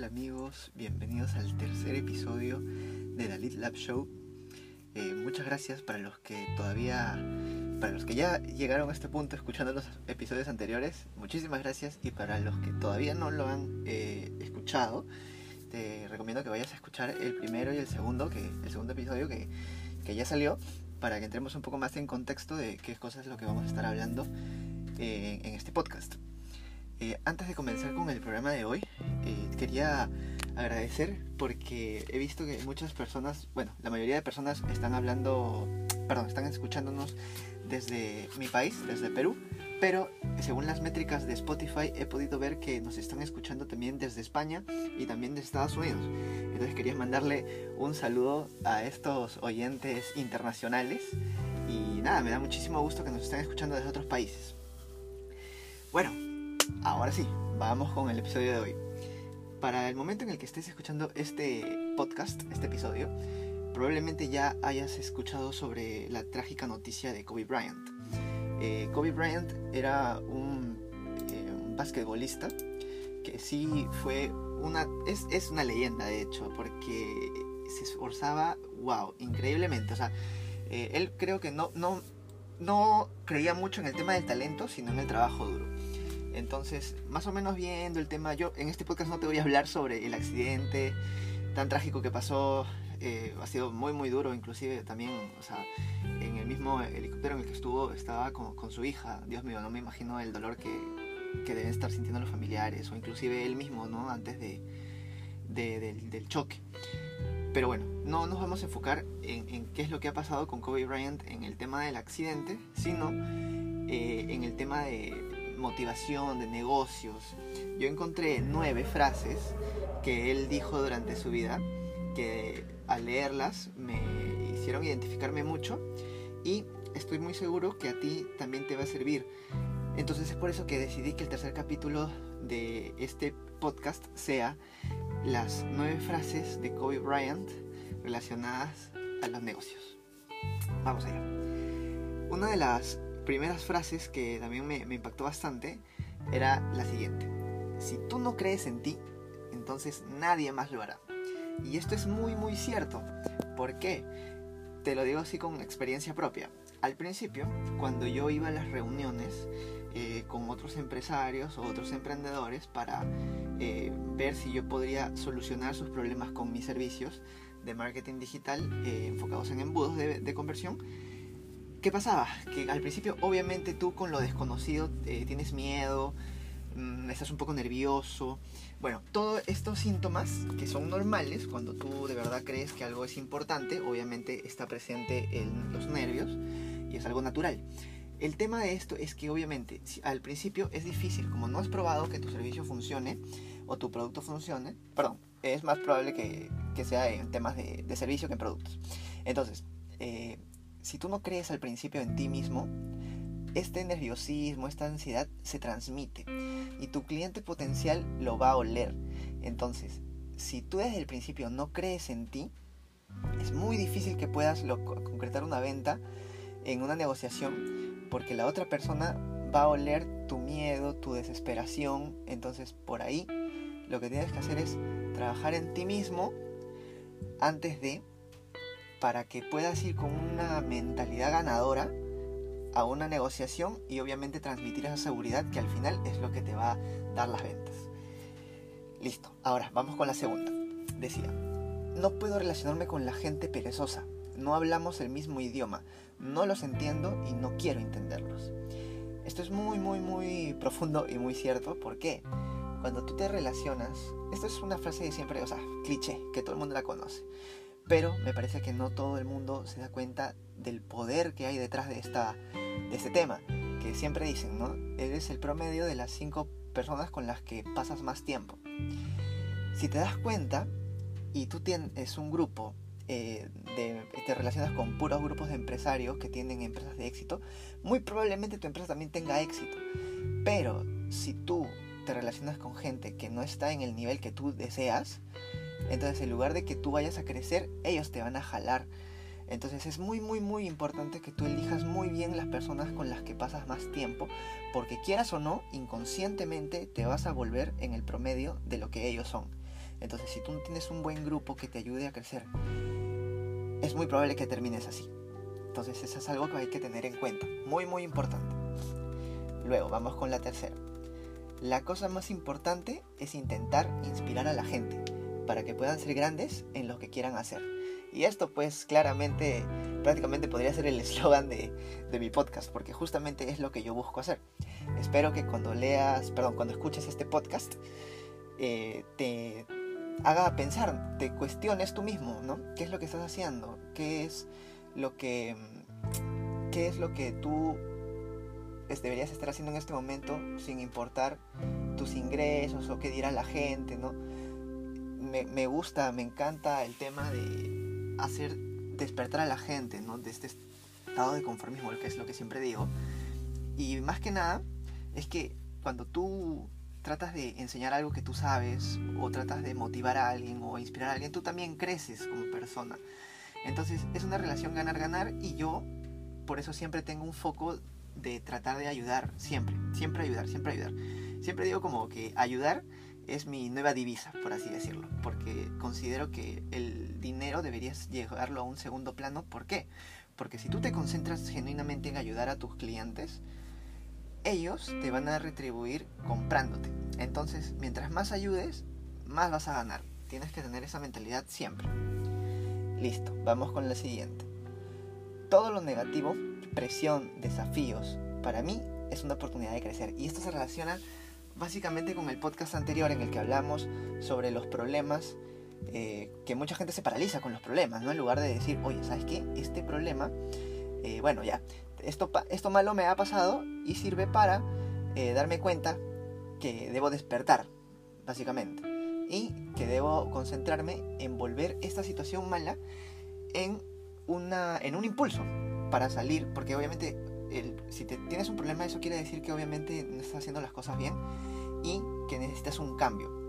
tal amigos? Bienvenidos al tercer episodio de la Lit Lab Show. Eh, muchas gracias para los que todavía, para los que ya llegaron a este punto escuchando los episodios anteriores, muchísimas gracias y para los que todavía no lo han eh, escuchado, te recomiendo que vayas a escuchar el primero y el segundo, que el segundo episodio que, que ya salió, para que entremos un poco más en contexto de qué cosas es lo que vamos a estar hablando eh, en este podcast. Eh, antes de comenzar con el programa de hoy, quería agradecer porque he visto que muchas personas, bueno, la mayoría de personas están hablando, perdón, están escuchándonos desde mi país, desde Perú, pero según las métricas de Spotify he podido ver que nos están escuchando también desde España y también de Estados Unidos. Entonces quería mandarle un saludo a estos oyentes internacionales y nada, me da muchísimo gusto que nos estén escuchando desde otros países. Bueno, ahora sí, vamos con el episodio de hoy. Para el momento en el que estés escuchando este podcast, este episodio, probablemente ya hayas escuchado sobre la trágica noticia de Kobe Bryant. Eh, Kobe Bryant era un, eh, basquetbolista que sí fue una... Es, es, una leyenda, de hecho, porque se esforzaba, wow, increíblemente. O sea, eh, él creo que no, no, no creía mucho en el tema del talento, sino en el trabajo duro. Entonces, más o menos viendo el tema, yo en este podcast no te voy a hablar sobre el accidente tan trágico que pasó, eh, ha sido muy muy duro, inclusive también, o sea, en el mismo helicóptero en el que estuvo estaba con, su hija, Dios mío, no me imagino el dolor que, que, deben estar sintiendo los familiares, o inclusive él mismo, ¿no? Antes de, de, del, choque. Pero bueno, no nos vamos a enfocar en, en, qué es lo que ha pasado con Kobe Bryant en el tema del accidente, sino eh, en el tema de motivación, de negocios. Yo encontré nueve frases que él dijo durante su vida que al leerlas me hicieron identificarme mucho y estoy muy seguro que a ti también te va a servir. Entonces es por eso que decidí que el tercer capítulo de este podcast sea las nueve frases de Kobe Bryant relacionadas a los negocios. Vamos allá. Una de las primeras frases que también me, impactó bastante era la siguiente. Si tú no crees en ti, entonces nadie más lo hará. Y esto es muy muy cierto. ¿Por qué? Te lo digo así con experiencia propia. Al principio, cuando yo iba a las reuniones eh, con otros empresarios o otros emprendedores para eh, ver si yo podría solucionar sus problemas con mis servicios de marketing digital eh, enfocados en embudos de, de conversión, ¿Qué pasaba? Que al principio obviamente tú con lo desconocido eh, tienes miedo, mmm, estás un poco nervioso. Bueno, todos estos síntomas que son normales cuando tú de verdad crees que algo es importante, obviamente está presente en los nervios y es algo natural. El tema de esto es que obviamente al principio es difícil, como no has probado que tu servicio funcione o tu producto funcione, perdón, es más probable que, que sea en temas de, de, servicio que en productos. Entonces, eh, si tú no crees al principio en ti mismo, este nerviosismo, esta ansiedad se transmite y tu cliente potencial lo va a oler. Entonces, si tú desde el principio no crees en ti, es muy difícil que puedas concretar una venta en una negociación porque la otra persona va a oler tu miedo, tu desesperación. Entonces, por ahí lo que tienes que hacer es trabajar en ti mismo antes de para que puedas ir con una mentalidad ganadora a una negociación y obviamente transmitir esa seguridad que al final es lo que te va a dar las ventas. Listo, ahora vamos con la segunda. Decía, no puedo relacionarme con la gente perezosa, no hablamos el mismo idioma, no los entiendo y no quiero entenderlos. Esto es muy, muy, muy profundo y muy cierto. ¿Por qué? Cuando tú te relacionas, esto es una frase de siempre, o sea, cliché, que todo el mundo la conoce. Pero me parece que no todo el mundo se da cuenta del poder que hay detrás de, esta, de este tema. Que siempre dicen, ¿no? Eres el promedio de las cinco personas con las que pasas más tiempo. Si te das cuenta y tú tienes un grupo, eh, de, te relacionas con puros grupos de empresarios que tienen empresas de éxito, muy probablemente tu empresa también tenga éxito. Pero si tú te relacionas con gente que no está en el nivel que tú deseas, entonces, en lugar de que tú vayas a crecer, ellos te van a jalar. Entonces es muy, muy, muy importante que tú elijas muy bien las personas con las que pasas más tiempo, porque quieras o no, inconscientemente te vas a volver en el promedio de lo que ellos son. Entonces, si tú tienes un buen grupo que te ayude a crecer, es muy probable que termines así. Entonces, eso es algo que hay que tener en cuenta. Muy, muy importante. Luego, vamos con la tercera. La cosa más importante es intentar inspirar a la gente para que puedan ser grandes en lo que quieran hacer. Y esto pues claramente, prácticamente podría ser el eslogan de, de, mi podcast, porque justamente es lo que yo busco hacer. Espero que cuando leas, perdón, cuando escuches este podcast, eh, te haga pensar, te cuestiones tú mismo, ¿no? ¿Qué es lo que estás haciendo? ¿Qué es lo que, qué es lo que tú deberías estar haciendo en este momento sin importar tus ingresos o qué dirá la gente, ¿no? Me, me gusta, me encanta el tema de hacer despertar a la gente, ¿no? De este estado de conformismo, que es lo que siempre digo. Y más que nada, es que cuando tú tratas de enseñar algo que tú sabes, o tratas de motivar a alguien o inspirar a alguien, tú también creces como persona. Entonces es una relación ganar-ganar y yo por eso siempre tengo un foco de tratar de ayudar, siempre, siempre ayudar, siempre ayudar. Siempre digo como que ayudar es mi nueva divisa, por así decirlo, porque considero que el dinero deberías llevarlo a un segundo plano. ¿Por qué? Porque si tú te concentras genuinamente en ayudar a tus clientes, ellos te van a retribuir comprándote. Entonces, mientras más ayudes, más vas a ganar. Tienes que tener esa mentalidad siempre. Listo, vamos con la siguiente. Todo lo negativo, presión, desafíos, para mí es una oportunidad de crecer. Y esto se relaciona básicamente con el podcast anterior en el que hablamos sobre los problemas, eh, que mucha gente se paraliza con los problemas, ¿no? En lugar de decir, oye, ¿sabes qué? Este problema, eh, bueno, ya, esto, esto malo me ha pasado y sirve para eh, darme cuenta que debo despertar, básicamente. Y que debo concentrarme en volver esta situación mala en, una, en un impulso para salir, porque obviamente el, si te, tienes un problema eso quiere decir que obviamente no estás haciendo las cosas bien y que necesitas un cambio.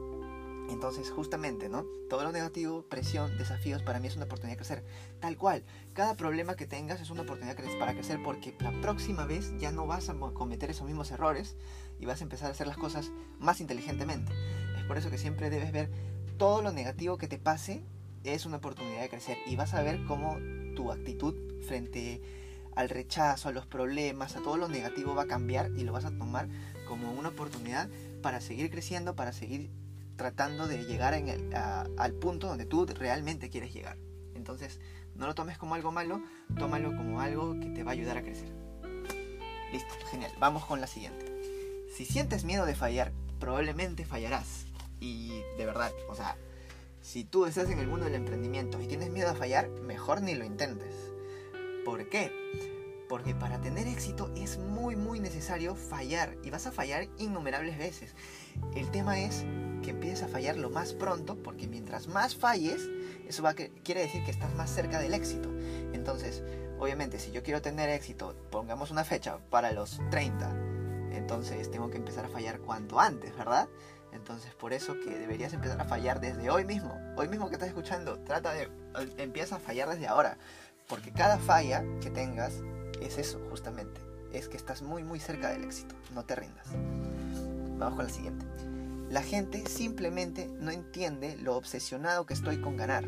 Entonces, justamente, ¿no? Todo lo negativo, presión, desafíos, para mí es una oportunidad de crecer. Tal cual, cada problema que tengas es una oportunidad para crecer porque la próxima vez ya no vas a cometer esos mismos errores y vas a empezar a hacer las cosas más inteligentemente. Es por eso que siempre debes ver todo lo negativo que te pase es una oportunidad de crecer y vas a ver cómo tu actitud frente al rechazo, a los problemas, a todo lo negativo va a cambiar y lo vas a tomar como una oportunidad para seguir creciendo, para seguir tratando de llegar al punto donde tú realmente quieres llegar. Entonces, no lo tomes como algo malo, tómalo como algo que te va a ayudar a crecer. Listo, genial. Vamos con la siguiente. Si sientes miedo de fallar, probablemente fallarás. Y de verdad, o sea, si tú estás en el mundo del emprendimiento y tienes miedo a fallar, mejor ni lo intentes. ¿Por qué? Porque para tener éxito es muy muy necesario fallar y vas a fallar innumerables veces. El tema es que empieces a fallar lo más pronto porque mientras más falles, eso va quiere decir que estás más cerca del éxito. Entonces, obviamente, si yo quiero tener éxito, pongamos una fecha para los 30, entonces tengo que empezar a fallar cuanto antes, ¿verdad? Entonces, por eso que deberías empezar a fallar desde hoy mismo. Hoy mismo que estás escuchando, trata de empieza a fallar desde ahora, porque cada falla que tengas es eso, justamente, es que estás muy muy cerca del éxito. No te rindas. Vamos con la siguiente. La gente simplemente no entiende lo obsesionado que estoy con ganar.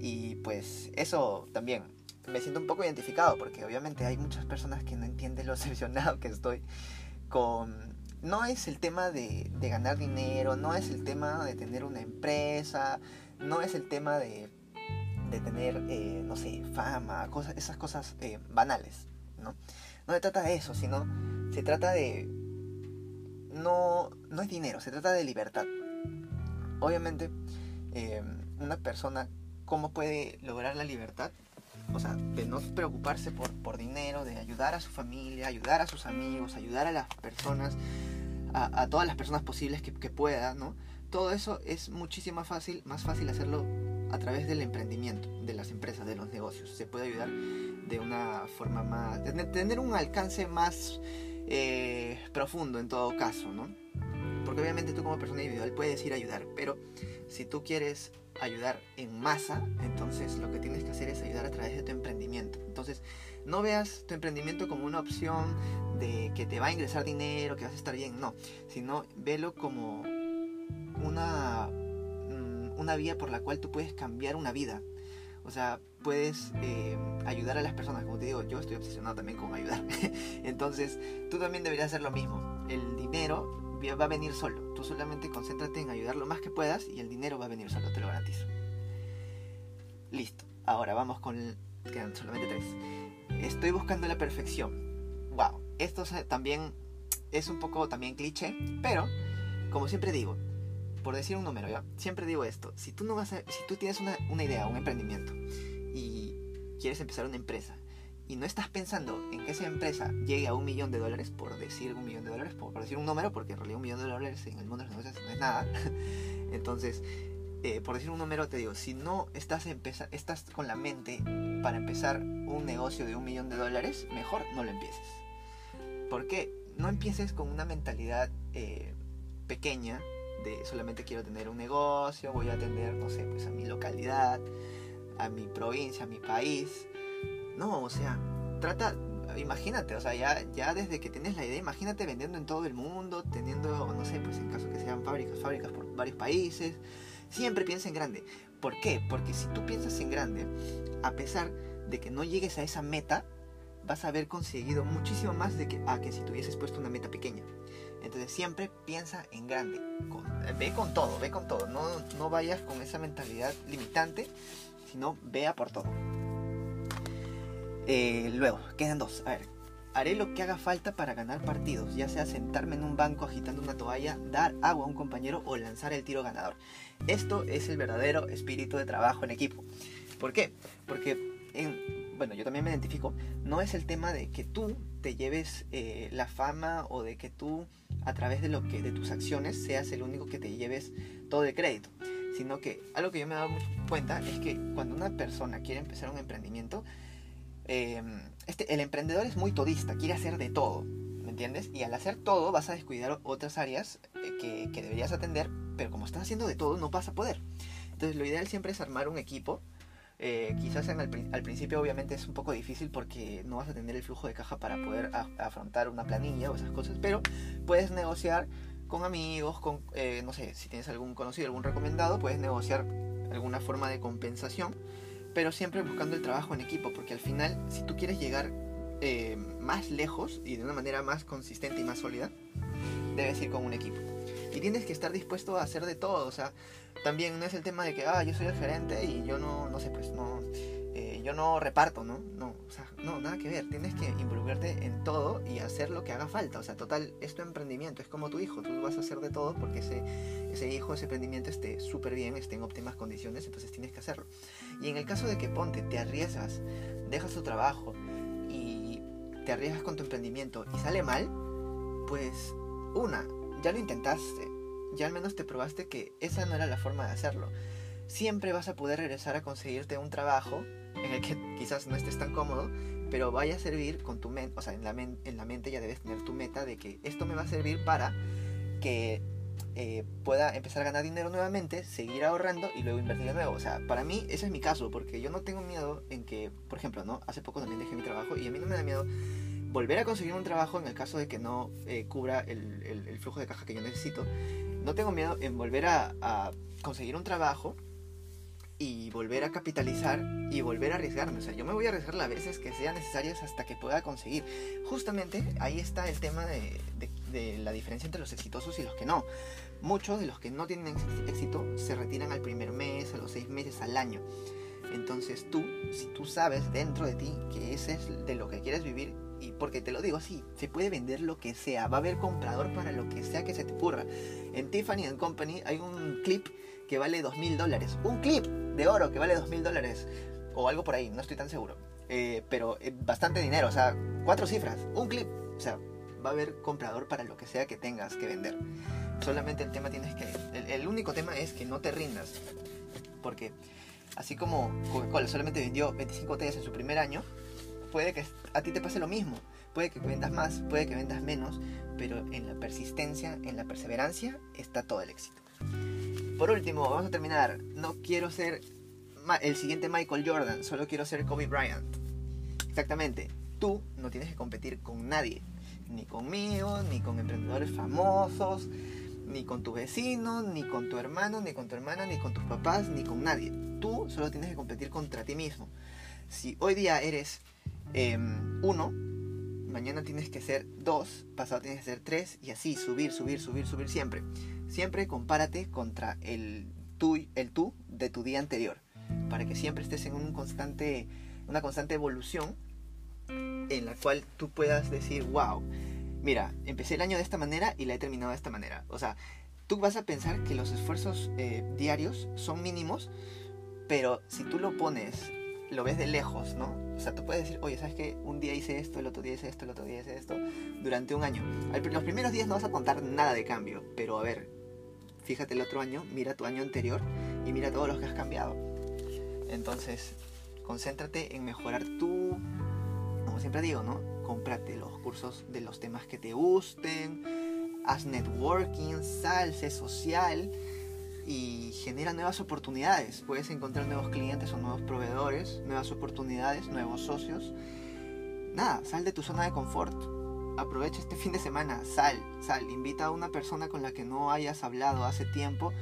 Y pues eso también me siento un poco identificado porque obviamente hay muchas personas que no entienden lo obsesionado que estoy con... No es el tema de, ganar dinero, no es el tema de tener una empresa, no es el tema de, tener, eh, no sé, fama, cosas, esas cosas eh, banales, ¿no? No se trata de eso, sino se trata de no, no es dinero, se trata de libertad. Obviamente, eh, una persona, ¿cómo puede lograr la libertad? O sea, de no preocuparse por, por dinero, de ayudar a su familia, ayudar a sus amigos, ayudar a las personas, a, todas las personas posibles que, que pueda, ¿no? Todo eso es muchísimo más fácil, más fácil hacerlo a través del emprendimiento, de las empresas, de los negocios. Se puede ayudar de una forma más, tener un alcance más eh, profundo en todo caso, ¿no? Porque obviamente tú como persona individual puedes ir a ayudar, pero si tú quieres ayudar en masa, entonces lo que tienes que hacer es ayudar a través de tu emprendimiento. Entonces, no veas tu emprendimiento como una opción de que te va a ingresar dinero, que vas a estar bien, no, sino velo como una, una vía por la cual tú puedes cambiar una vida. O sea, puedes eh, ayudar a las personas. Como te digo, yo estoy obsesionado también con ayudar. Entonces, tú también deberías hacer lo mismo. El dinero va a venir solo. Tú solamente concéntrate en ayudar lo más que puedas y el dinero va a venir solo, te lo garantizo. Listo. Ahora vamos con... Quedan solamente tres. Estoy buscando la perfección. Wow. Esto también es un poco también cliché, pero como siempre digo, por decir un número, ¿ya? Siempre digo esto, si tú no vas a, si tú tienes una, idea, un emprendimiento y quieres empezar una empresa y no estás pensando en que esa empresa llegue a un millón de dólares, por decir un millón de dólares, por, decir un número, porque en realidad un millón de dólares en el mundo de los negocios no es nada. Entonces, eh, por decir un número, te digo, si no estás, estás con la mente para empezar un negocio de un millón de dólares, mejor no lo empieces. ¿Por qué? No empieces con una mentalidad eh, pequeña de solamente quiero tener un negocio, voy a atender, no sé, pues a mi localidad, a mi provincia, a mi país. No, o sea, trata, imagínate, o sea, ya, ya desde que tienes la idea, imagínate vendiendo en todo el mundo, teniendo, no sé, pues en caso que sean fábricas, fábricas por varios países. Siempre piensa en grande. ¿Por qué? Porque si tú piensas en grande, a pesar de que no llegues a esa meta, vas a haber conseguido muchísimo más de que, a que si tuvieses puesto una meta pequeña. Entonces siempre piensa en grande. ve con todo, ve con todo. No, no vayas con esa mentalidad limitante, sino vea por todo. Eh, luego, quedan dos. A ver, haré lo que haga falta para ganar partidos, ya sea sentarme en un banco agitando una toalla, dar agua a un compañero o lanzar el tiro ganador. Esto es el verdadero espíritu de trabajo en equipo. ¿Por qué? Porque bueno, yo también me identifico, no es el tema de que tú te lleves eh, la fama o de que tú a través de lo que de tus acciones seas el único que te lleves todo el crédito, sino que algo que yo me he dado cuenta es que cuando una persona quiere empezar un emprendimiento, em, este, el emprendedor es muy todista, quiere hacer de todo, ¿me entiendes? Y al hacer todo vas a descuidar otras áreas eh, que, que deberías atender, pero como estás haciendo de todo no vas a poder. Entonces lo ideal siempre es armar un equipo eh, quizás en al principio obviamente es un poco difícil porque no vas a tener el flujo de caja para poder afrontar una planilla o esas cosas, pero puedes negociar con amigos, con, eh, no sé, si tienes algún conocido, algún recomendado, puedes negociar alguna forma de compensación, pero siempre buscando el trabajo en equipo, porque al final, si tú quieres llegar eh, más lejos y de una manera más consistente y más sólida, debes ir con un equipo. Y tienes que estar dispuesto a hacer de todo, o sea, también no es el tema de que, ah, yo soy el gerente y yo no, no sé, pues no, eh, yo no reparto, ¿no? No, o sea, no, nada que ver. Tienes que involucrarte en todo y hacer lo que haga falta. O sea, total, es tu emprendimiento, es como tu hijo. Tú vas a hacer de todo porque ese, ese hijo, ese emprendimiento esté súper bien, esté en óptimas condiciones, entonces tienes que hacerlo. Y en el caso de que ponte, te arriesgas, dejas tu trabajo y te arriesgas con tu emprendimiento y sale mal, pues, una, ya lo intentaste ya al menos te probaste que esa no era la forma de hacerlo. Siempre vas a poder regresar a conseguirte un trabajo en el que quizás no estés tan cómodo, pero vaya a servir con tu mente, o sea, en la, en la mente ya debes tener tu meta de que esto me va a servir para que eh, pueda empezar a ganar dinero nuevamente, seguir ahorrando y luego invertir de nuevo. O sea, para mí ese es mi caso, porque yo no tengo miedo en que, por ejemplo, ¿no? Hace poco también dejé mi trabajo y a mí no me da miedo volver a conseguir un trabajo en el caso de que no eh, cubra el, el, flujo de caja que yo necesito no tengo miedo en volver a, conseguir un trabajo y volver a capitalizar y volver a arriesgarme. O sea, yo me voy a arriesgar las veces que sean necesarias hasta que pueda conseguir. Justamente ahí está el tema de, la diferencia entre los exitosos y los que no. Muchos de los que no tienen éxito se retiran al primer mes, a los seis meses, al año. Entonces tú, si tú sabes dentro de ti que ese es de lo que quieres vivir, y porque te lo digo así, se puede vender lo que sea, va a haber comprador para lo que sea que se te ocurra. En Tiffany Company hay un clip que vale dos mil dólares. Un clip de oro que vale dos mil dólares. O algo por ahí, no estoy tan seguro. Eh, pero eh, bastante dinero, o sea, cuatro cifras. Un clip. O sea, va a haber comprador para lo que sea que tengas que vender. Solamente el tema tienes que... El, único tema es que no te rindas. Porque así como Coca-Cola solamente vendió 25 botellas en su primer año, puede que a ti te pase lo mismo. Puede que vendas más, puede que vendas menos, pero en la persistencia, en la perseverancia, está todo el éxito. Por último, vamos a terminar. No quiero ser el siguiente Michael Jordan, solo quiero ser Kobe Bryant. Exactamente, tú no tienes que competir con nadie, ni conmigo, ni con emprendedores famosos, ni con tu vecino, ni con tu hermano, ni con tu hermana, ni con tus papás, ni con nadie. Tú solo tienes que competir contra ti mismo. Si hoy día eres em, uno, mañana tienes que ser dos, pasado tienes que ser tres, y así, subir, subir, subir, subir siempre. Siempre compárate contra el tú, el tú de tu día anterior, para que siempre estés en un constante, una constante evolución en la cual tú puedas decir, wow, mira, empecé el año de esta manera y la he terminado de esta manera. O sea, tú vas a pensar que los esfuerzos eh, diarios son mínimos, pero si tú lo pones, lo ves de lejos, ¿no? O sea, tú puedes decir, oye, ¿sabes qué? Un día hice esto, el otro día hice esto, el otro día hice esto, durante un año. Los primeros días no vas a contar nada de cambio, pero a ver, fíjate el otro año, mira tu año anterior y mira todos los que has cambiado. Entonces, concéntrate en mejorar tu, como siempre digo, ¿no? Cómprate los cursos de los temas que te gusten, haz networking, sal, sé social y genera nuevas oportunidades. Puedes encontrar nuevos clientes o nuevos proveedores, nuevas oportunidades, nuevos socios. Nada, sal de tu zona de confort. Aprovecha este fin de semana, sal, sal, invita a una persona con la que no hayas hablado hace tiempo.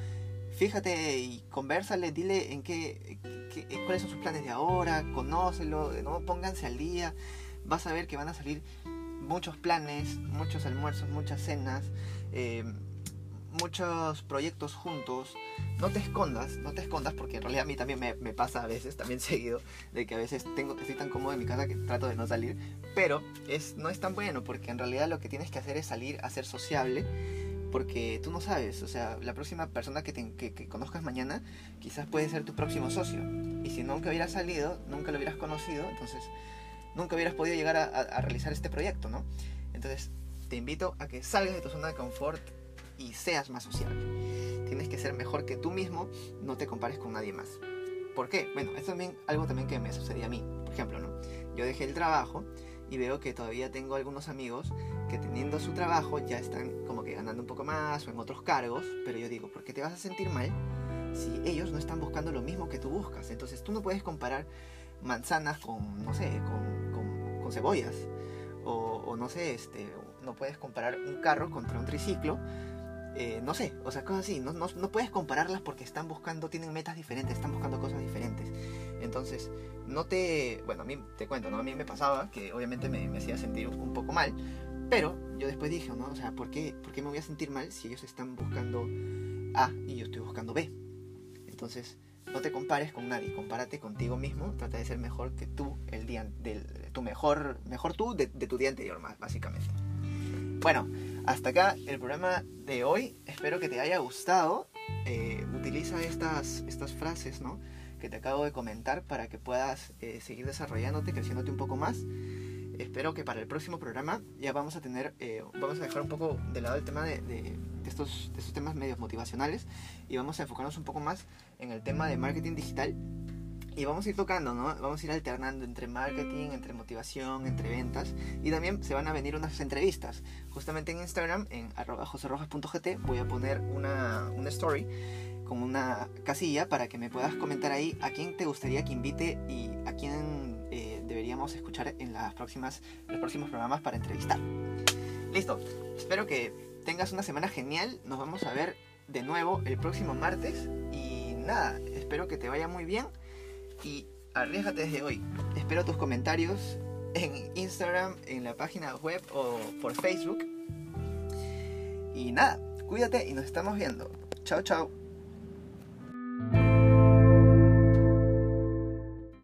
Fíjate y conversale, dile en qué, cuáles son sus planes de ahora, conócelo, ¿no? pónganse al día. Vas a ver que van a salir muchos planes, muchos almuerzos, muchas cenas. Eh, muchos proyectos juntos, no te escondas, no te escondas, porque en realidad a mí también me, pasa a veces, también seguido, de que a veces tengo que estoy tan cómodo en mi casa que trato de no salir, pero es, no es tan bueno, porque en realidad lo que tienes que hacer es salir a ser sociable, porque tú no sabes, o sea, la próxima persona que, que, conozcas mañana quizás puede ser tu próximo socio, y si nunca hubieras salido, nunca lo hubieras conocido, entonces nunca hubieras podido llegar a, a realizar este proyecto, ¿no? Entonces, te invito a que salgas de tu zona de confort, y seas más sociable. Tienes que ser mejor que tú mismo, no te compares con nadie más. ¿Por qué? Bueno, es también algo también que me sucedía a mí. Por ejemplo, ¿no? Yo dejé el trabajo y veo que todavía tengo algunos amigos que teniendo su trabajo ya están como que ganando un poco más o en otros cargos, pero yo digo, ¿por qué te vas a sentir mal si ellos no están buscando lo mismo que tú buscas? Entonces tú no puedes comparar manzanas con, no sé, con, con, con cebollas. O, o, no sé, este, no puedes comparar un carro contra un triciclo eh, no sé, o sea, cosas así. No, no, no, puedes compararlas porque están buscando, tienen metas diferentes, están buscando cosas diferentes. Entonces, no te. Bueno, a mí te cuento, ¿no? A mí me pasaba que obviamente me, me hacía sentir un, poco mal, pero yo después dije, ¿no? O sea, ¿por qué, ¿por qué me voy a sentir mal si ellos están buscando A y yo estoy buscando B? Entonces, no te compares con nadie, compárate contigo mismo, trata de ser mejor que tú el día del tu mejor mejor tú de, de tu día anterior más básicamente. Bueno, hasta acá el programa de hoy. Espero que te haya gustado. Eh, utiliza estas, estas frases ¿no? que te acabo de comentar para que puedas eh, seguir desarrollándote, creciéndote un poco más. Espero que para el próximo programa ya vamos a tener, eh, vamos a dejar un poco de lado el tema de, de, estos, de estos temas medios motivacionales y vamos a enfocarnos un poco más en el tema de marketing digital y vamos a ir tocando, ¿no? Vamos a ir alternando entre marketing, entre motivación, entre ventas. Y también se van a venir unas entrevistas. Justamente en Instagram, en arroba joserrojas.gt, voy a poner una, una story con una casilla para que me puedas comentar ahí a quién te gustaría que invite y a quién eh, deberíamos escuchar en las próximas, los próximos programas para entrevistar. Listo, espero que tengas una semana genial. Nos vamos a ver de nuevo el próximo martes. Y nada, espero que te vaya muy bien y arriesgate desde hoy. Espero tus comentarios en Instagram, en la página web o por Facebook. Y nada, cuídate y nos estamos viendo. Chao, chao.